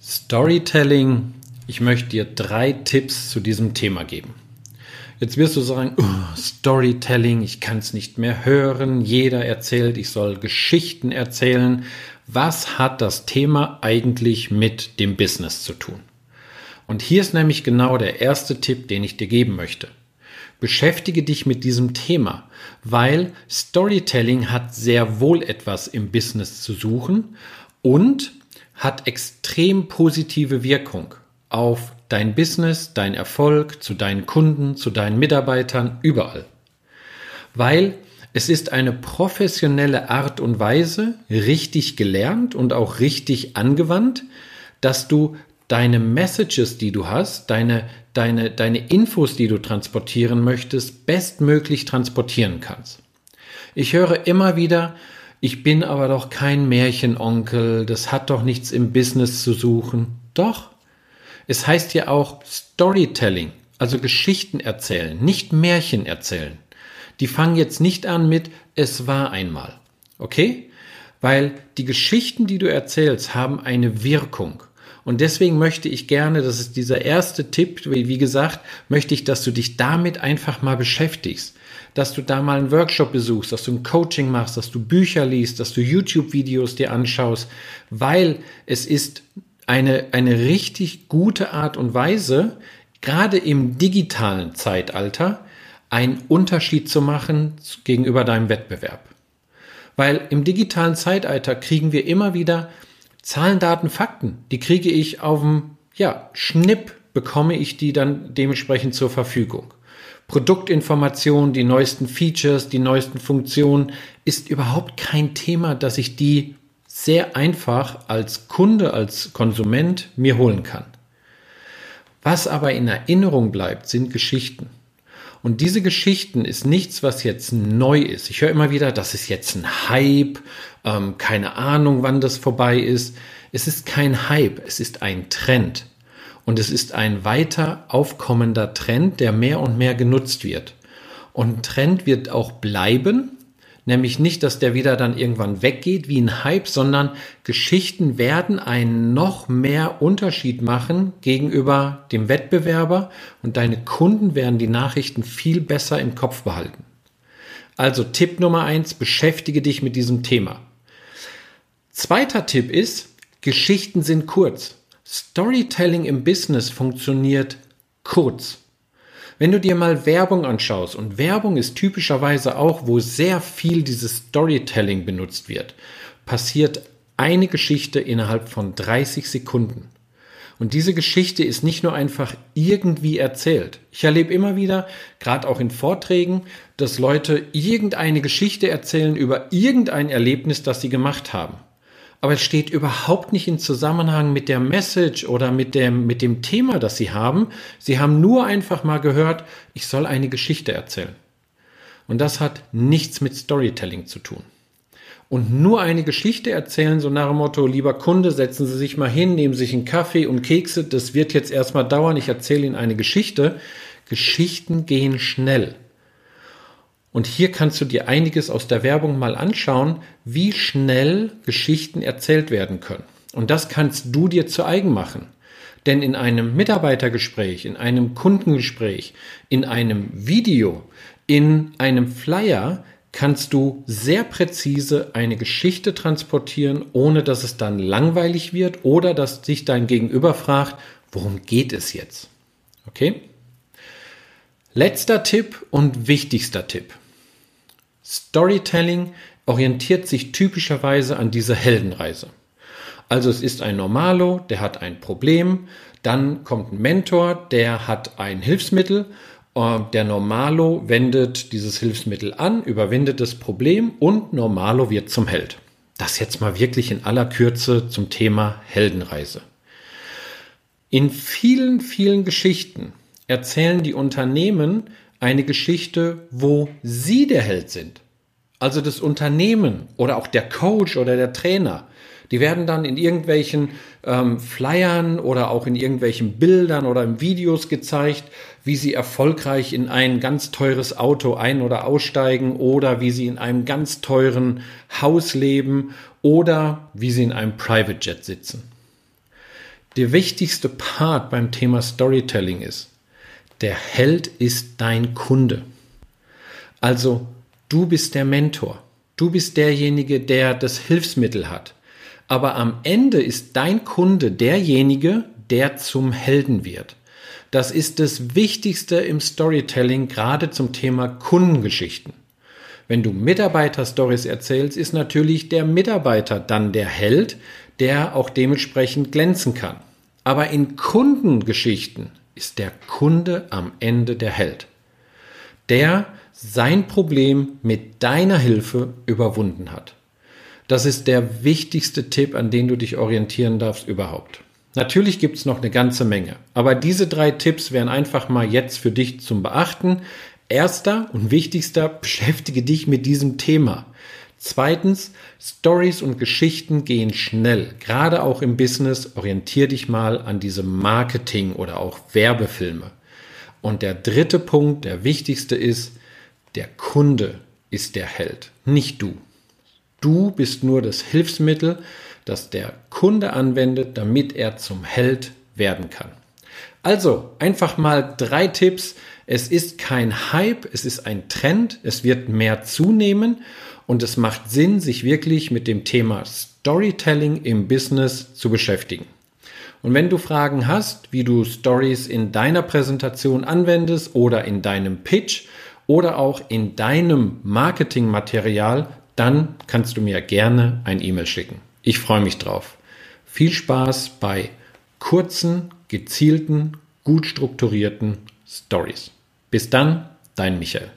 Storytelling. Ich möchte dir drei Tipps zu diesem Thema geben. Jetzt wirst du sagen, oh, Storytelling, ich kann es nicht mehr hören. Jeder erzählt, ich soll Geschichten erzählen. Was hat das Thema eigentlich mit dem Business zu tun? Und hier ist nämlich genau der erste Tipp, den ich dir geben möchte. Beschäftige dich mit diesem Thema, weil Storytelling hat sehr wohl etwas im Business zu suchen und hat extrem positive Wirkung auf dein Business, dein Erfolg, zu deinen Kunden, zu deinen Mitarbeitern, überall. Weil es ist eine professionelle Art und Weise, richtig gelernt und auch richtig angewandt, dass du deine Messages, die du hast, deine, deine, deine Infos, die du transportieren möchtest, bestmöglich transportieren kannst. Ich höre immer wieder, ich bin aber doch kein Märchenonkel, das hat doch nichts im Business zu suchen. Doch, es heißt ja auch Storytelling, also Geschichten erzählen, nicht Märchen erzählen. Die fangen jetzt nicht an mit es war einmal. Okay? Weil die Geschichten, die du erzählst, haben eine Wirkung. Und deswegen möchte ich gerne, das ist dieser erste Tipp, wie gesagt, möchte ich, dass du dich damit einfach mal beschäftigst. Dass du da mal einen Workshop besuchst, dass du ein Coaching machst, dass du Bücher liest, dass du YouTube-Videos dir anschaust, weil es ist eine, eine richtig gute Art und Weise, gerade im digitalen Zeitalter, einen Unterschied zu machen gegenüber deinem Wettbewerb. Weil im digitalen Zeitalter kriegen wir immer wieder Zahlen, Daten, Fakten. Die kriege ich auf dem, ja, Schnipp bekomme ich die dann dementsprechend zur Verfügung. Produktinformationen, die neuesten Features, die neuesten Funktionen ist überhaupt kein Thema, dass ich die sehr einfach als Kunde, als Konsument mir holen kann. Was aber in Erinnerung bleibt, sind Geschichten. Und diese Geschichten ist nichts, was jetzt neu ist. Ich höre immer wieder, das ist jetzt ein Hype, ähm, keine Ahnung, wann das vorbei ist. Es ist kein Hype, es ist ein Trend. Und es ist ein weiter aufkommender Trend, der mehr und mehr genutzt wird. Und ein Trend wird auch bleiben, Nämlich nicht, dass der wieder dann irgendwann weggeht wie ein Hype, sondern Geschichten werden einen noch mehr Unterschied machen gegenüber dem Wettbewerber und deine Kunden werden die Nachrichten viel besser im Kopf behalten. Also Tipp Nummer eins, beschäftige dich mit diesem Thema. Zweiter Tipp ist, Geschichten sind kurz. Storytelling im Business funktioniert kurz. Wenn du dir mal Werbung anschaust, und Werbung ist typischerweise auch, wo sehr viel dieses Storytelling benutzt wird, passiert eine Geschichte innerhalb von 30 Sekunden. Und diese Geschichte ist nicht nur einfach irgendwie erzählt. Ich erlebe immer wieder, gerade auch in Vorträgen, dass Leute irgendeine Geschichte erzählen über irgendein Erlebnis, das sie gemacht haben aber es steht überhaupt nicht in Zusammenhang mit der Message oder mit dem, mit dem Thema, das Sie haben. Sie haben nur einfach mal gehört, ich soll eine Geschichte erzählen. Und das hat nichts mit Storytelling zu tun. Und nur eine Geschichte erzählen, so nach dem Motto, lieber Kunde, setzen Sie sich mal hin, nehmen sich einen Kaffee und Kekse, das wird jetzt erstmal dauern, ich erzähle Ihnen eine Geschichte. Geschichten gehen schnell. Und hier kannst du dir einiges aus der Werbung mal anschauen, wie schnell Geschichten erzählt werden können. Und das kannst du dir zu eigen machen. Denn in einem Mitarbeitergespräch, in einem Kundengespräch, in einem Video, in einem Flyer kannst du sehr präzise eine Geschichte transportieren, ohne dass es dann langweilig wird oder dass sich dein Gegenüber fragt, worum geht es jetzt? Okay? Letzter Tipp und wichtigster Tipp. Storytelling orientiert sich typischerweise an dieser Heldenreise. Also es ist ein Normalo, der hat ein Problem, dann kommt ein Mentor, der hat ein Hilfsmittel, äh, der Normalo wendet dieses Hilfsmittel an, überwindet das Problem und Normalo wird zum Held. Das jetzt mal wirklich in aller Kürze zum Thema Heldenreise. In vielen, vielen Geschichten erzählen die Unternehmen eine Geschichte, wo sie der Held sind. Also das Unternehmen oder auch der Coach oder der Trainer. Die werden dann in irgendwelchen ähm, Flyern oder auch in irgendwelchen Bildern oder in Videos gezeigt, wie sie erfolgreich in ein ganz teures Auto ein- oder aussteigen oder wie sie in einem ganz teuren Haus leben oder wie sie in einem Private Jet sitzen. Der wichtigste Part beim Thema Storytelling ist, der Held ist dein Kunde. Also du bist der Mentor. Du bist derjenige, der das Hilfsmittel hat. Aber am Ende ist dein Kunde derjenige, der zum Helden wird. Das ist das Wichtigste im Storytelling, gerade zum Thema Kundengeschichten. Wenn du Mitarbeiter-Stories erzählst, ist natürlich der Mitarbeiter dann der Held, der auch dementsprechend glänzen kann. Aber in Kundengeschichten ist der Kunde am Ende der Held. Der sein Problem mit deiner Hilfe überwunden hat. Das ist der wichtigste Tipp, an den du dich orientieren darfst überhaupt. Natürlich gibt es noch eine ganze Menge, aber diese drei Tipps wären einfach mal jetzt für dich zum Beachten. Erster und wichtigster, beschäftige dich mit diesem Thema. Zweitens, Stories und Geschichten gehen schnell. Gerade auch im Business orientier dich mal an diese Marketing- oder auch Werbefilme. Und der dritte Punkt, der wichtigste ist, der Kunde ist der Held, nicht du. Du bist nur das Hilfsmittel, das der Kunde anwendet, damit er zum Held werden kann. Also einfach mal drei Tipps. Es ist kein Hype, es ist ein Trend, es wird mehr zunehmen und es macht Sinn, sich wirklich mit dem Thema Storytelling im Business zu beschäftigen. Und wenn du Fragen hast, wie du Stories in deiner Präsentation anwendest oder in deinem Pitch oder auch in deinem Marketingmaterial, dann kannst du mir gerne ein E-Mail schicken. Ich freue mich drauf. Viel Spaß bei kurzen, gezielten, gut strukturierten Stories. Bis dann, dein Michael.